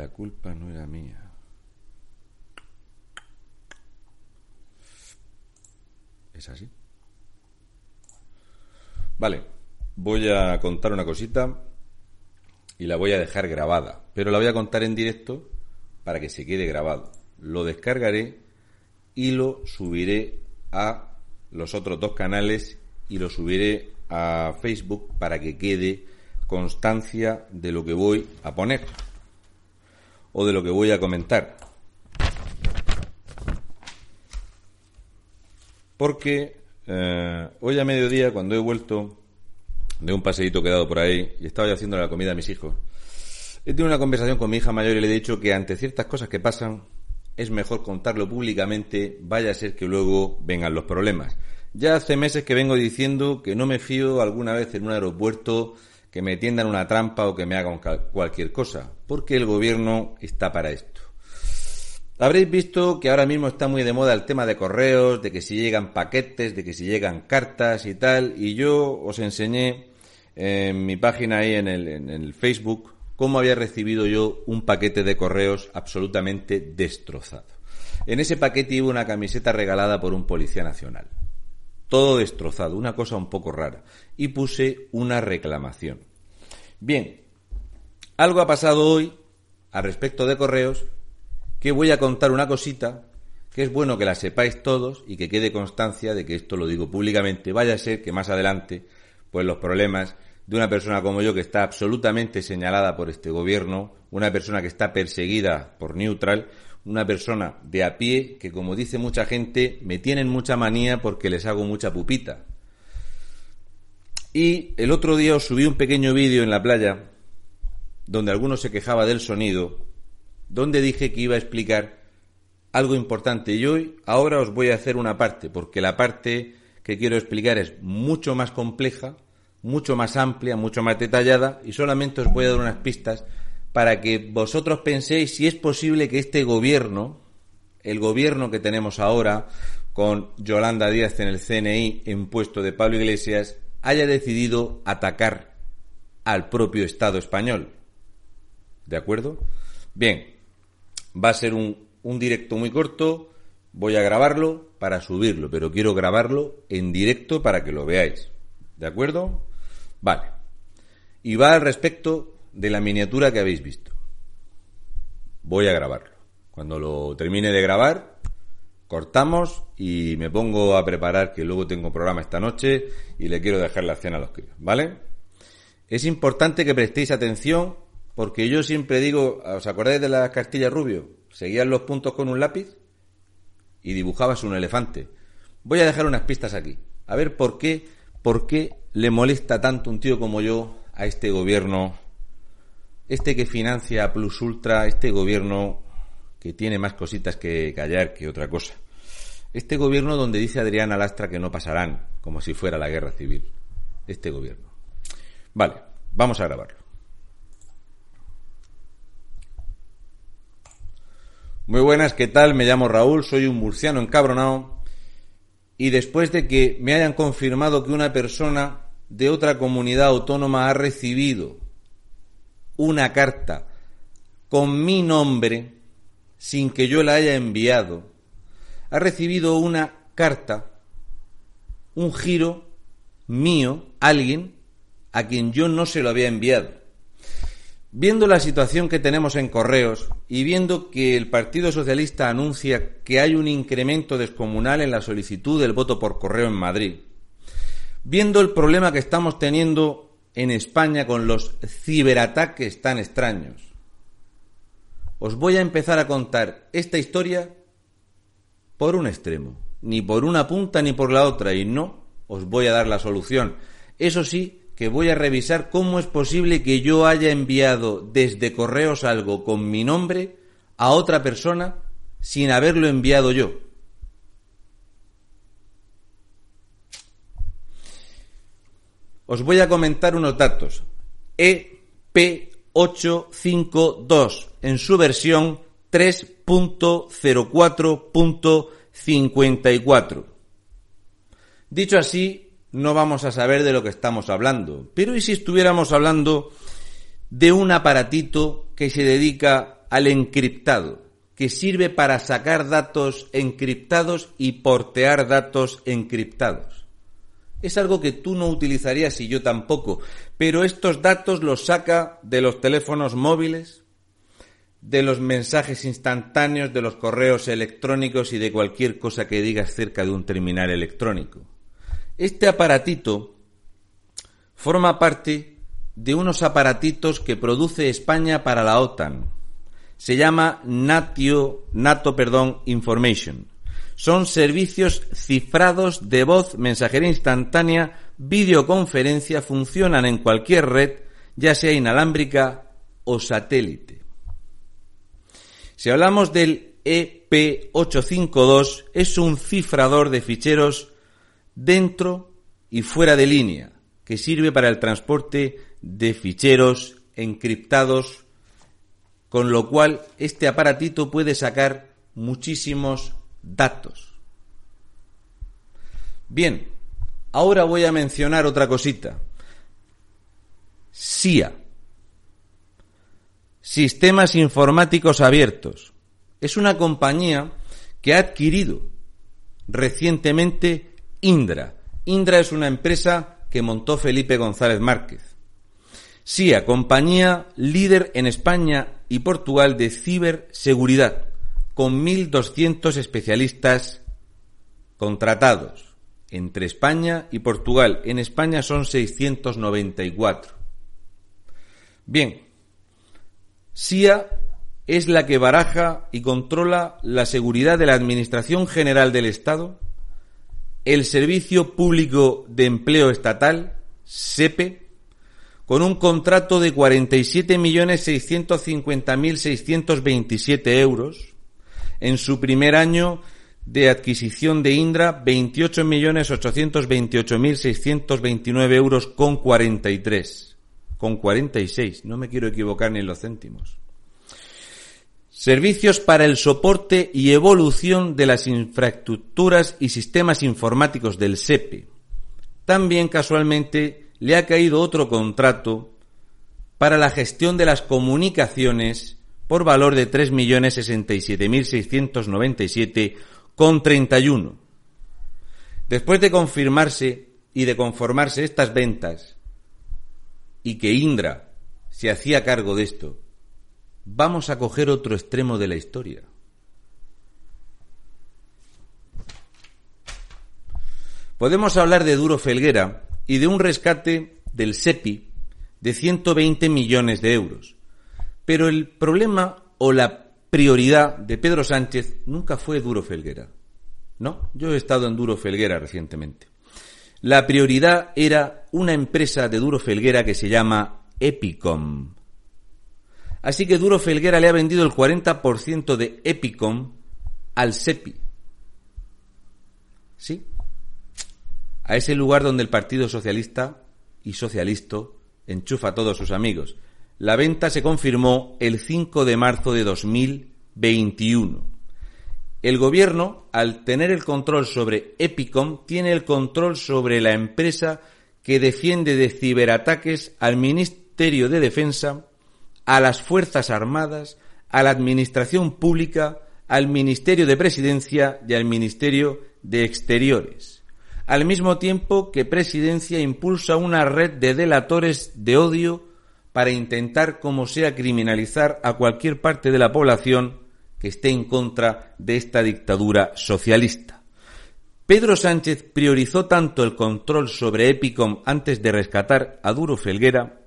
la culpa no era mía. ¿Es así? Vale, voy a contar una cosita y la voy a dejar grabada, pero la voy a contar en directo para que se quede grabado. Lo descargaré y lo subiré a los otros dos canales y lo subiré a Facebook para que quede constancia de lo que voy a poner o de lo que voy a comentar. Porque eh, hoy a mediodía, cuando he vuelto de un paseíto que he dado por ahí y estaba yo haciendo la comida a mis hijos, he tenido una conversación con mi hija mayor y le he dicho que ante ciertas cosas que pasan es mejor contarlo públicamente, vaya a ser que luego vengan los problemas. Ya hace meses que vengo diciendo que no me fío alguna vez en un aeropuerto que me tiendan una trampa o que me hagan cualquier cosa, porque el gobierno está para esto. Habréis visto que ahora mismo está muy de moda el tema de correos, de que si llegan paquetes, de que si llegan cartas y tal, y yo os enseñé en mi página ahí en el, en el Facebook cómo había recibido yo un paquete de correos absolutamente destrozado. En ese paquete iba una camiseta regalada por un policía nacional todo destrozado, una cosa un poco rara, y puse una reclamación. Bien, algo ha pasado hoy al respecto de correos que voy a contar una cosita que es bueno que la sepáis todos y que quede constancia de que esto lo digo públicamente. Vaya a ser que más adelante, pues los problemas de una persona como yo que está absolutamente señalada por este gobierno, una persona que está perseguida por Neutral, una persona de a pie que, como dice mucha gente, me tienen mucha manía porque les hago mucha pupita. Y el otro día os subí un pequeño vídeo en la playa donde alguno se quejaba del sonido, donde dije que iba a explicar algo importante. Y hoy ahora os voy a hacer una parte, porque la parte que quiero explicar es mucho más compleja, mucho más amplia, mucho más detallada y solamente os voy a dar unas pistas para que vosotros penséis si es posible que este gobierno, el gobierno que tenemos ahora, con Yolanda Díaz en el CNI en puesto de Pablo Iglesias, haya decidido atacar al propio Estado español. ¿De acuerdo? Bien, va a ser un, un directo muy corto, voy a grabarlo para subirlo, pero quiero grabarlo en directo para que lo veáis. ¿De acuerdo? Vale. Y va al respecto de la miniatura que habéis visto. Voy a grabarlo. Cuando lo termine de grabar, cortamos y me pongo a preparar que luego tengo programa esta noche y le quiero dejar la cena a los críos, ¿vale? Es importante que prestéis atención porque yo siempre digo, ¿os acordáis de las castillas rubio? Seguías los puntos con un lápiz y dibujabas un elefante. Voy a dejar unas pistas aquí. A ver por qué, por qué le molesta tanto un tío como yo a este gobierno este que financia Plus Ultra, este gobierno que tiene más cositas que callar que otra cosa. Este gobierno donde dice Adriana Lastra que no pasarán, como si fuera la guerra civil. Este gobierno. Vale, vamos a grabarlo. Muy buenas, ¿qué tal? Me llamo Raúl, soy un murciano encabronado. Y después de que me hayan confirmado que una persona de otra comunidad autónoma ha recibido una carta con mi nombre sin que yo la haya enviado, ha recibido una carta, un giro mío, alguien a quien yo no se lo había enviado. Viendo la situación que tenemos en correos y viendo que el Partido Socialista anuncia que hay un incremento descomunal en la solicitud del voto por correo en Madrid, viendo el problema que estamos teniendo en España con los ciberataques tan extraños. Os voy a empezar a contar esta historia por un extremo, ni por una punta ni por la otra, y no os voy a dar la solución. Eso sí, que voy a revisar cómo es posible que yo haya enviado desde correos algo con mi nombre a otra persona sin haberlo enviado yo. Os voy a comentar unos datos. EP852 en su versión 3.04.54. Dicho así, no vamos a saber de lo que estamos hablando. Pero ¿y si estuviéramos hablando de un aparatito que se dedica al encriptado, que sirve para sacar datos encriptados y portear datos encriptados. Es algo que tú no utilizarías y yo tampoco, pero estos datos los saca de los teléfonos móviles, de los mensajes instantáneos, de los correos electrónicos y de cualquier cosa que digas cerca de un terminal electrónico. Este aparatito forma parte de unos aparatitos que produce España para la OTAN. Se llama NATO perdón, Information. Son servicios cifrados de voz, mensajería instantánea, videoconferencia, funcionan en cualquier red, ya sea inalámbrica o satélite. Si hablamos del EP852, es un cifrador de ficheros dentro y fuera de línea, que sirve para el transporte de ficheros encriptados, con lo cual este aparatito puede sacar muchísimos datos. Bien, ahora voy a mencionar otra cosita. SIA. Sistemas Informáticos Abiertos. Es una compañía que ha adquirido recientemente Indra. Indra es una empresa que montó Felipe González Márquez. SIA, compañía líder en España y Portugal de ciberseguridad, con 1.200 especialistas contratados entre España y Portugal. En España son 694. Bien, SIA es la que baraja y controla la seguridad de la Administración General del Estado, el Servicio Público de Empleo Estatal, SEPE, con un contrato de 47.650.627 euros. En su primer año de adquisición de Indra, 28.828.629 euros con 43. Con 46, no me quiero equivocar ni en los céntimos. Servicios para el soporte y evolución de las infraestructuras y sistemas informáticos del SEPE. También casualmente le ha caído otro contrato para la gestión de las comunicaciones por valor de 3.067.697 con 31. Después de confirmarse y de conformarse estas ventas y que Indra se hacía cargo de esto, vamos a coger otro extremo de la historia. Podemos hablar de Duro Felguera y de un rescate del SEPI de 120 millones de euros. Pero el problema o la prioridad de Pedro Sánchez nunca fue Duro Felguera. No, yo he estado en Duro Felguera recientemente. La prioridad era una empresa de Duro Felguera que se llama Epicom. Así que Duro Felguera le ha vendido el 40% de Epicom al SEPI. ¿Sí? a ese lugar donde el Partido Socialista y Socialisto enchufa a todos sus amigos. La venta se confirmó el 5 de marzo de 2021. El gobierno, al tener el control sobre Epicom, tiene el control sobre la empresa que defiende de ciberataques al Ministerio de Defensa, a las Fuerzas Armadas, a la Administración Pública, al Ministerio de Presidencia y al Ministerio de Exteriores al mismo tiempo que Presidencia impulsa una red de delatores de odio para intentar, como sea, criminalizar a cualquier parte de la población que esté en contra de esta dictadura socialista. Pedro Sánchez priorizó tanto el control sobre Epicom antes de rescatar a Duro Felguera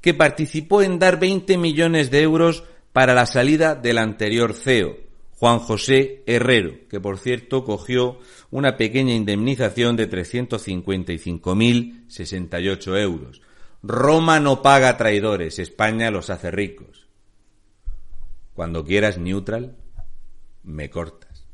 que participó en dar 20 millones de euros para la salida del anterior CEO, Juan José Herrero, que por cierto cogió una pequeña indemnización de 355.068 euros. Roma no paga traidores, España los hace ricos. Cuando quieras neutral, me cortas.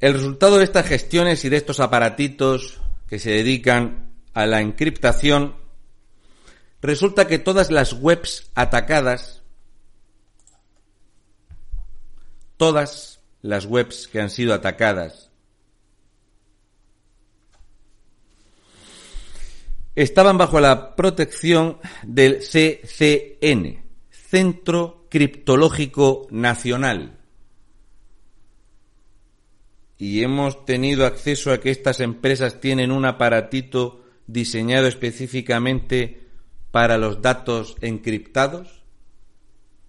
El resultado de estas gestiones y de estos aparatitos que se dedican a la encriptación resulta que todas las webs atacadas, todas las webs que han sido atacadas, estaban bajo la protección del CCN, Centro Criptológico Nacional. Y hemos tenido acceso a que estas empresas tienen un aparatito diseñado específicamente para los datos encriptados.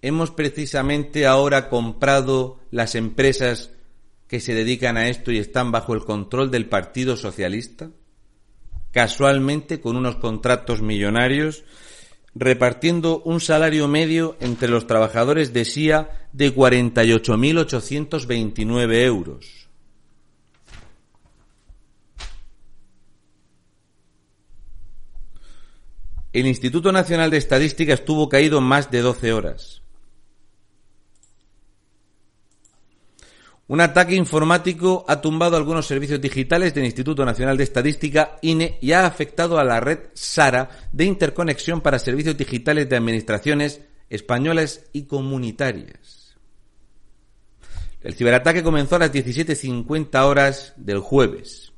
Hemos precisamente ahora comprado las empresas que se dedican a esto y están bajo el control del Partido Socialista, casualmente con unos contratos millonarios, repartiendo un salario medio entre los trabajadores de SIA de 48.829 euros. El Instituto Nacional de Estadística estuvo caído más de 12 horas. Un ataque informático ha tumbado algunos servicios digitales del Instituto Nacional de Estadística, INE, y ha afectado a la red SARA de interconexión para servicios digitales de administraciones españolas y comunitarias. El ciberataque comenzó a las 17.50 horas del jueves.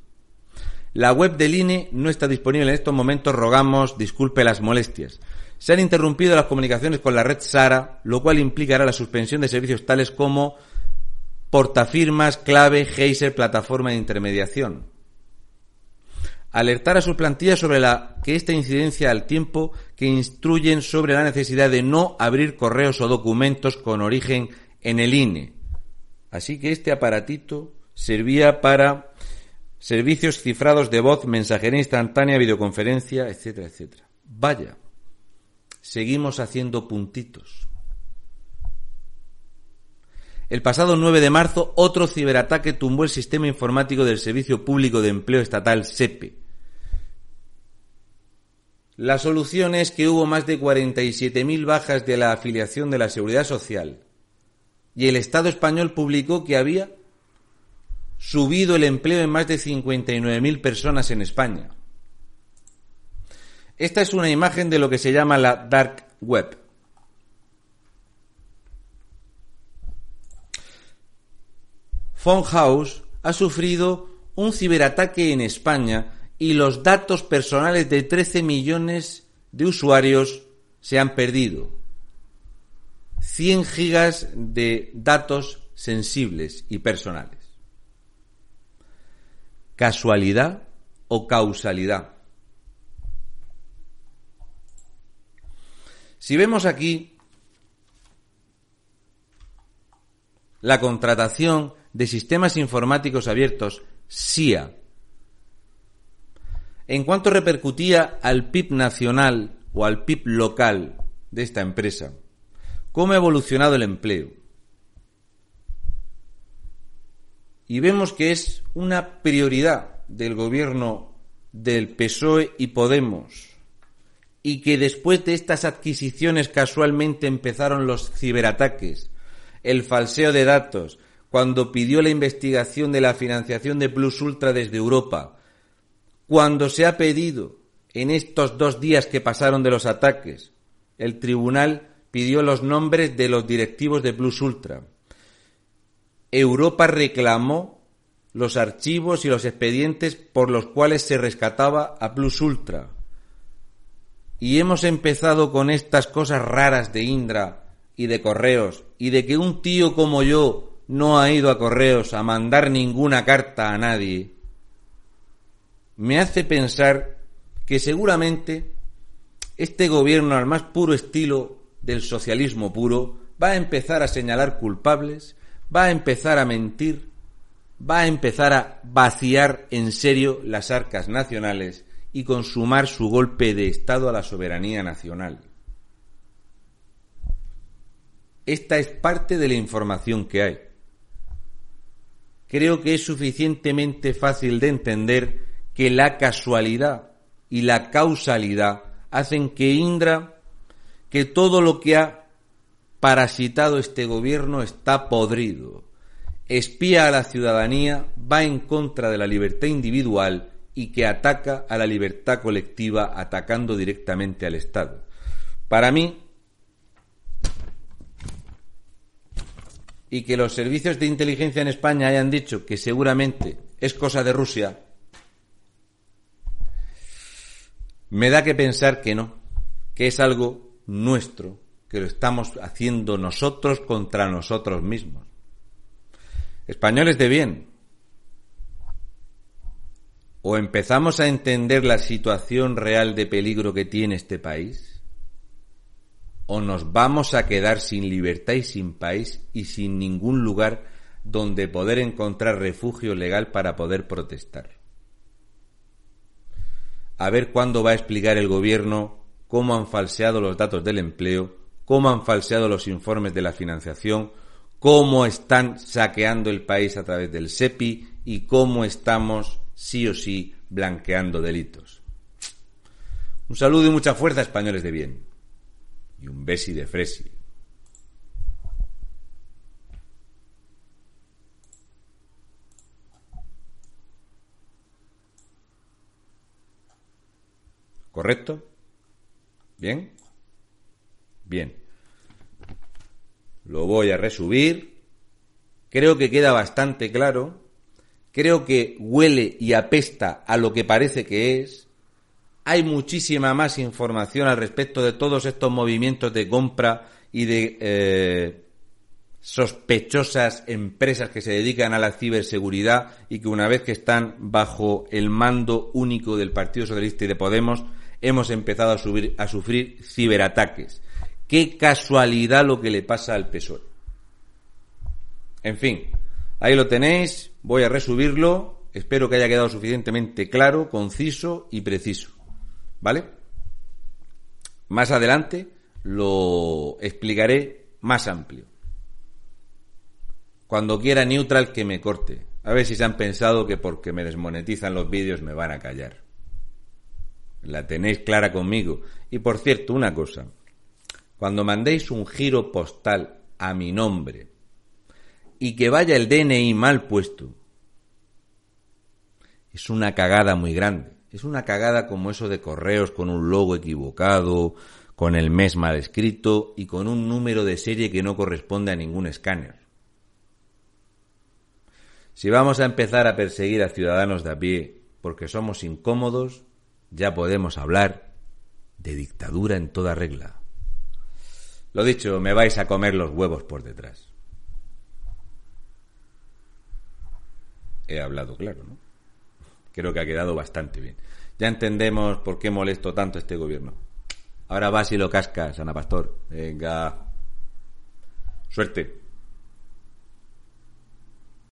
La web del INE no está disponible en estos momentos, rogamos disculpe las molestias. Se han interrumpido las comunicaciones con la red SARA, lo cual implicará la suspensión de servicios tales como portafirmas, clave, Geyser, plataforma de intermediación. Alertar a sus plantillas sobre la que esta incidencia al tiempo que instruyen sobre la necesidad de no abrir correos o documentos con origen en el INE. Así que este aparatito servía para servicios cifrados de voz, mensajería instantánea, videoconferencia, etcétera, etcétera. Vaya, seguimos haciendo puntitos. El pasado 9 de marzo, otro ciberataque tumbó el sistema informático del Servicio Público de Empleo Estatal SEPE. La solución es que hubo más de 47.000 bajas de la afiliación de la Seguridad Social y el Estado español publicó que había subido el empleo en más de 59.000 personas en España. Esta es una imagen de lo que se llama la Dark Web. House ha sufrido un ciberataque en España y los datos personales de 13 millones de usuarios se han perdido. 100 gigas de datos sensibles y personales. ¿Casualidad o causalidad? Si vemos aquí la contratación de Sistemas Informáticos Abiertos, SIA. En cuanto repercutía al PIB nacional o al PIB local de esta empresa, cómo ha evolucionado el empleo. Y vemos que es una prioridad del gobierno del PSOE y Podemos y que después de estas adquisiciones casualmente empezaron los ciberataques, el falseo de datos, cuando pidió la investigación de la financiación de Plus Ultra desde Europa, cuando se ha pedido en estos dos días que pasaron de los ataques, el tribunal pidió los nombres de los directivos de Plus Ultra. Europa reclamó los archivos y los expedientes por los cuales se rescataba a Plus Ultra. Y hemos empezado con estas cosas raras de Indra y de correos y de que un tío como yo no ha ido a correos a mandar ninguna carta a nadie, me hace pensar que seguramente este gobierno al más puro estilo del socialismo puro va a empezar a señalar culpables, va a empezar a mentir, va a empezar a vaciar en serio las arcas nacionales y consumar su golpe de Estado a la soberanía nacional. Esta es parte de la información que hay creo que es suficientemente fácil de entender que la casualidad y la causalidad hacen que Indra, que todo lo que ha parasitado este gobierno está podrido, espía a la ciudadanía, va en contra de la libertad individual y que ataca a la libertad colectiva atacando directamente al Estado. Para mí, y que los servicios de inteligencia en España hayan dicho que seguramente es cosa de Rusia, Me da que pensar que no, que es algo nuestro, que lo estamos haciendo nosotros contra nosotros mismos. Españoles de bien, o empezamos a entender la situación real de peligro que tiene este país, o nos vamos a quedar sin libertad y sin país y sin ningún lugar donde poder encontrar refugio legal para poder protestar. A ver cuándo va a explicar el gobierno cómo han falseado los datos del empleo, cómo han falseado los informes de la financiación, cómo están saqueando el país a través del SEPI y cómo estamos sí o sí blanqueando delitos. Un saludo y mucha fuerza, españoles de bien. Y un besi de fresi. ¿Correcto? ¿Bien? Bien. Lo voy a resubir. Creo que queda bastante claro. Creo que huele y apesta a lo que parece que es. Hay muchísima más información al respecto de todos estos movimientos de compra y de eh, sospechosas empresas que se dedican a la ciberseguridad y que una vez que están bajo el mando único del Partido Socialista y de Podemos hemos empezado a, subir, a sufrir ciberataques. Qué casualidad lo que le pasa al PSOE. En fin, ahí lo tenéis, voy a resubirlo, espero que haya quedado suficientemente claro, conciso y preciso. ¿Vale? Más adelante lo explicaré más amplio. Cuando quiera neutral que me corte. A ver si se han pensado que porque me desmonetizan los vídeos me van a callar. La tenéis clara conmigo. Y por cierto, una cosa. Cuando mandéis un giro postal a mi nombre y que vaya el DNI mal puesto, es una cagada muy grande. Es una cagada como eso de correos con un logo equivocado, con el mes mal escrito y con un número de serie que no corresponde a ningún escáner. Si vamos a empezar a perseguir a ciudadanos de a pie porque somos incómodos, ya podemos hablar de dictadura en toda regla. Lo dicho, me vais a comer los huevos por detrás. He hablado claro, ¿no? Creo que ha quedado bastante bien. Ya entendemos por qué molesto tanto este gobierno. Ahora vas y lo cascas, Ana Pastor. Venga. Suerte.